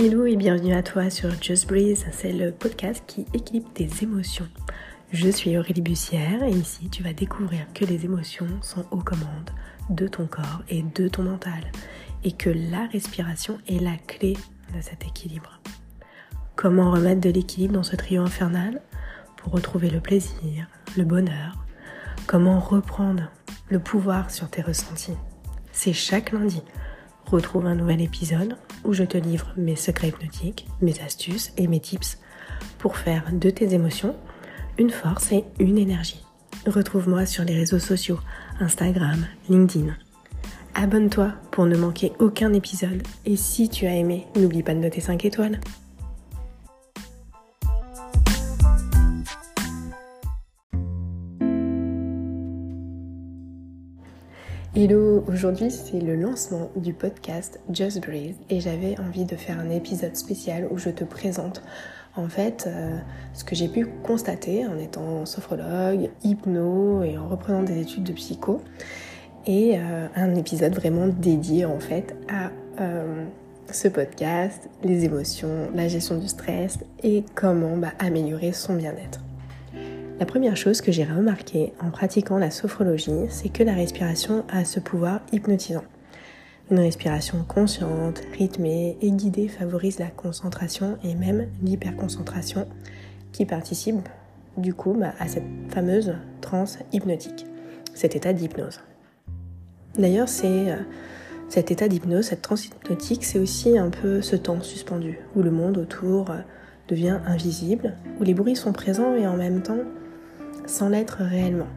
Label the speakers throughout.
Speaker 1: Hello et bienvenue à toi sur Just Breeze, c'est le podcast qui équilibre tes émotions. Je suis Aurélie Bussière et ici tu vas découvrir que les émotions sont aux commandes de ton corps et de ton mental et que la respiration est la clé de cet équilibre. Comment remettre de l'équilibre dans ce trio infernal? Pour retrouver le plaisir, le bonheur Comment reprendre le pouvoir sur tes ressentis? C'est chaque lundi retrouve un nouvel épisode où je te livre mes secrets hypnotiques, mes astuces et mes tips pour faire de tes émotions une force et une énergie. Retrouve-moi sur les réseaux sociaux, Instagram, LinkedIn. Abonne-toi pour ne manquer aucun épisode et si tu as aimé, n'oublie pas de noter 5 étoiles. Hello, aujourd'hui c'est le lancement du podcast Just Breathe et j'avais envie de faire un épisode spécial où je te présente en fait euh, ce que j'ai pu constater en étant sophrologue, hypno et en reprenant des études de psycho et euh, un épisode vraiment dédié en fait à euh, ce podcast, les émotions, la gestion du stress et comment bah, améliorer son bien-être. La première chose que j'ai remarqué en pratiquant la sophrologie, c'est que la respiration a ce pouvoir hypnotisant. Une respiration consciente, rythmée et guidée favorise la concentration et même l'hyperconcentration qui participe du coup bah, à cette fameuse transe hypnotique, cet état d'hypnose. D'ailleurs, c'est euh, cet état d'hypnose, cette transe hypnotique, c'est aussi un peu ce temps suspendu où le monde autour euh, devient invisible, où les bruits sont présents et en même temps sans l'être réellement.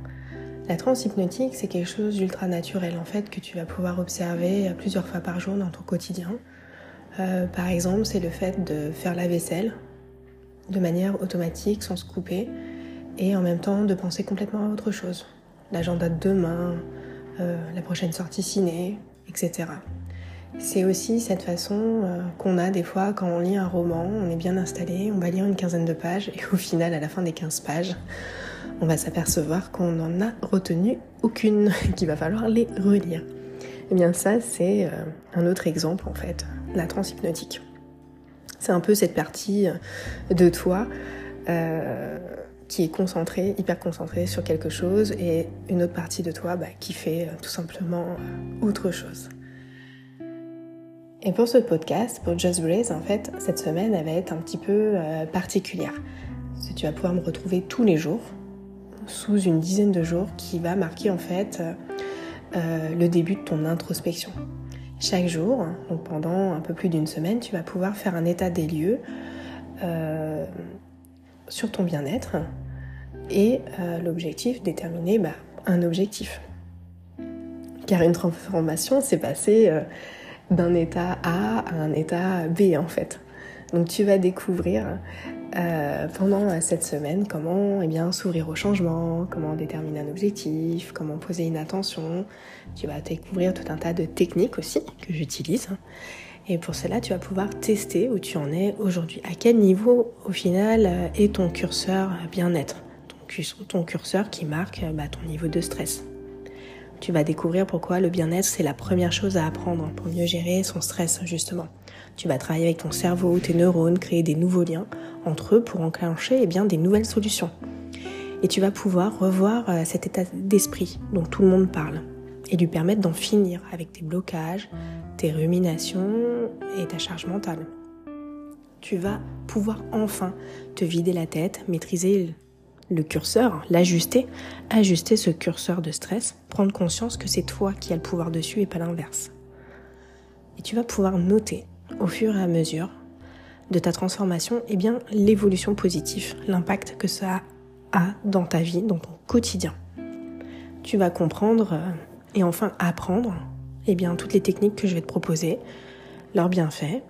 Speaker 1: La transe hypnotique, c'est quelque chose d'ultra naturel en fait que tu vas pouvoir observer plusieurs fois par jour dans ton quotidien. Euh, par exemple, c'est le fait de faire la vaisselle de manière automatique, sans se couper, et en même temps de penser complètement à autre chose. L'agenda de demain, euh, la prochaine sortie ciné, etc. C'est aussi cette façon euh, qu'on a des fois quand on lit un roman, on est bien installé, on va lire une quinzaine de pages, et au final, à la fin des 15 pages, on va s'apercevoir qu'on n'en a retenu aucune, qu'il va falloir les relire. Et eh bien ça, c'est euh, un autre exemple en fait, la transhypnotique. C'est un peu cette partie euh, de toi qui est concentrée, hyper concentrée sur quelque chose, et une autre partie de toi bah, qui fait tout simplement autre chose. Et pour ce podcast, pour Just Breathe, en fait, cette semaine, elle va être un petit peu particulière. tu vas pouvoir me retrouver tous les jours, sous une dizaine de jours qui va marquer en fait euh, le début de ton introspection. Chaque jour, donc pendant un peu plus d'une semaine, tu vas pouvoir faire un état des lieux euh, sur ton bien-être et euh, l'objectif déterminer bah, un objectif. Car une transformation, c'est passer d'un état A à un état B en fait. Donc tu vas découvrir euh, pendant cette semaine comment eh bien, s'ouvrir au changement, comment déterminer un objectif, comment poser une attention. Tu vas découvrir tout un tas de techniques aussi que j'utilise. Et pour cela, tu vas pouvoir tester où tu en es aujourd'hui. À quel niveau, au final, euh, est ton curseur bien-être? Ton, curseur qui marque bah, ton niveau de stress. Tu vas découvrir pourquoi le bien-être, c'est la première chose à apprendre pour mieux gérer son stress, justement. Tu vas travailler avec ton cerveau, tes neurones, créer des nouveaux liens entre eux pour enclencher eh bien, des nouvelles solutions. Et tu vas pouvoir revoir euh, cet état d'esprit dont tout le monde parle et lui permettre d'en finir avec tes blocages, tes ruminations et ta charge mentale. Tu vas pouvoir enfin te vider la tête, maîtriser le curseur, l'ajuster, ajuster ce curseur de stress, prendre conscience que c'est toi qui as le pouvoir dessus et pas l'inverse. Et tu vas pouvoir noter au fur et à mesure de ta transformation, eh bien l'évolution positive, l'impact que ça a dans ta vie, dans ton quotidien. Tu vas comprendre euh, et enfin apprendre eh bien toutes les techniques que je vais te proposer, leurs bienfaits,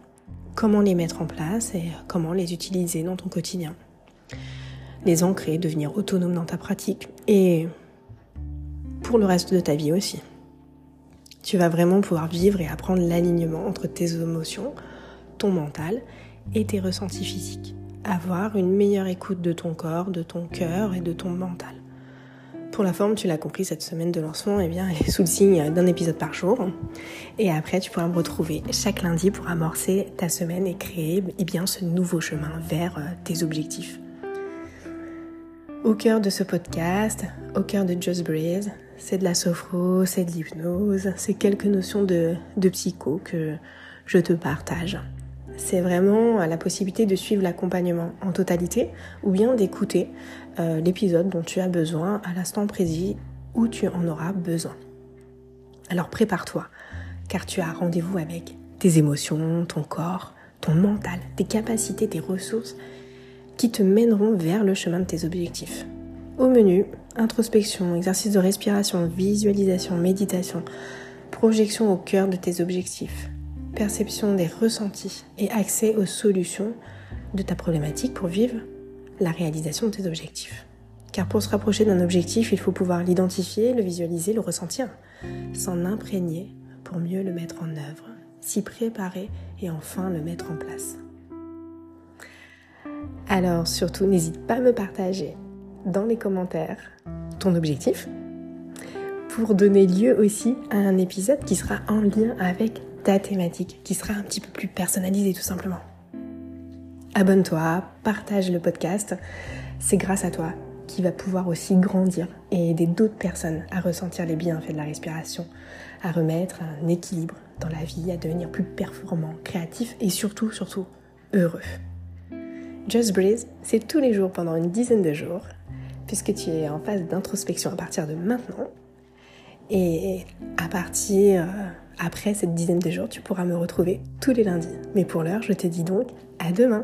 Speaker 1: comment les mettre en place et comment les utiliser dans ton quotidien. Les ancrer, devenir autonome dans ta pratique et pour le reste de ta vie aussi. Tu vas vraiment pouvoir vivre et apprendre l'alignement entre tes émotions, ton mental et tes ressentis physiques. Avoir une meilleure écoute de ton corps, de ton cœur et de ton mental. pour la forme, tu l'as compris, cette semaine de lancement, eh bien, est sous le signe d'un épisode par jour. Et après, tu pourras me retrouver chaque lundi pour amorcer ta semaine et créer eh bien, ce nouveau chemin vers euh, tes objectifs. Au cœur de ce podcast, au cœur de Just Breathe, c'est de la sophro, c'est de l'hypnose, c'est quelques notions de, de psycho que je te partage. C'est vraiment la possibilité de suivre l'accompagnement en totalité ou bien d'écouter euh, l'épisode dont tu as besoin à l'instant précis où tu en auras besoin. Alors prépare-toi, car tu as rendez-vous avec tes émotions, ton corps, ton mental, tes capacités, tes ressources qui te mèneront vers le chemin de tes objectifs. Au menu, introspection, exercice de respiration, visualisation, méditation, projection au cœur de tes objectifs, perception des ressentis et accès aux solutions de ta problématique pour vivre la réalisation de tes objectifs. Car pour se rapprocher d'un objectif, il faut pouvoir l'identifier, le visualiser, le ressentir, s'en imprégner pour mieux le mettre en œuvre, s'y préparer et enfin le mettre en place. Alors surtout, n'hésite pas à me partager dans les commentaires ton objectif pour donner lieu aussi à un épisode qui sera en lien avec ta thématique, qui sera un petit peu plus personnalisé tout simplement. Abonne-toi, partage le podcast, c'est grâce à toi qui va pouvoir aussi grandir et aider d'autres personnes à ressentir les bienfaits de la respiration, à remettre un équilibre dans la vie, à devenir plus performant, créatif et surtout, surtout heureux. Just Breathe, c'est tous les jours pendant une dizaine de jours, puisque tu es en phase d'introspection à partir de maintenant. Et à partir euh, après cette dizaine de jours, tu pourras me retrouver tous les lundis. Mais pour l'heure, je te dis donc à demain.